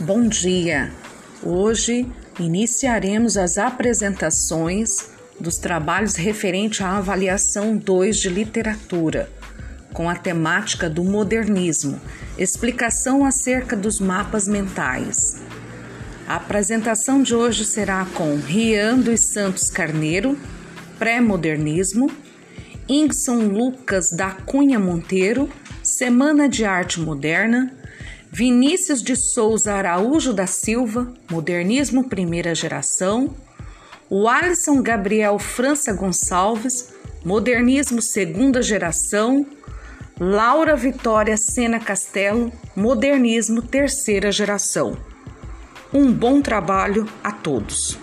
bom dia. Hoje iniciaremos as apresentações dos trabalhos referente à avaliação 2 de literatura, com a temática do modernismo, explicação acerca dos mapas mentais. A apresentação de hoje será com Rian dos Santos Carneiro, Pré-Modernismo, Ingson Lucas da Cunha Monteiro, Semana de Arte Moderna, Vinícius de Souza Araújo da Silva, Modernismo Primeira Geração, o Alisson Gabriel França Gonçalves, Modernismo Segunda Geração, Laura Vitória Sena Castelo, Modernismo Terceira Geração. Um bom trabalho a todos.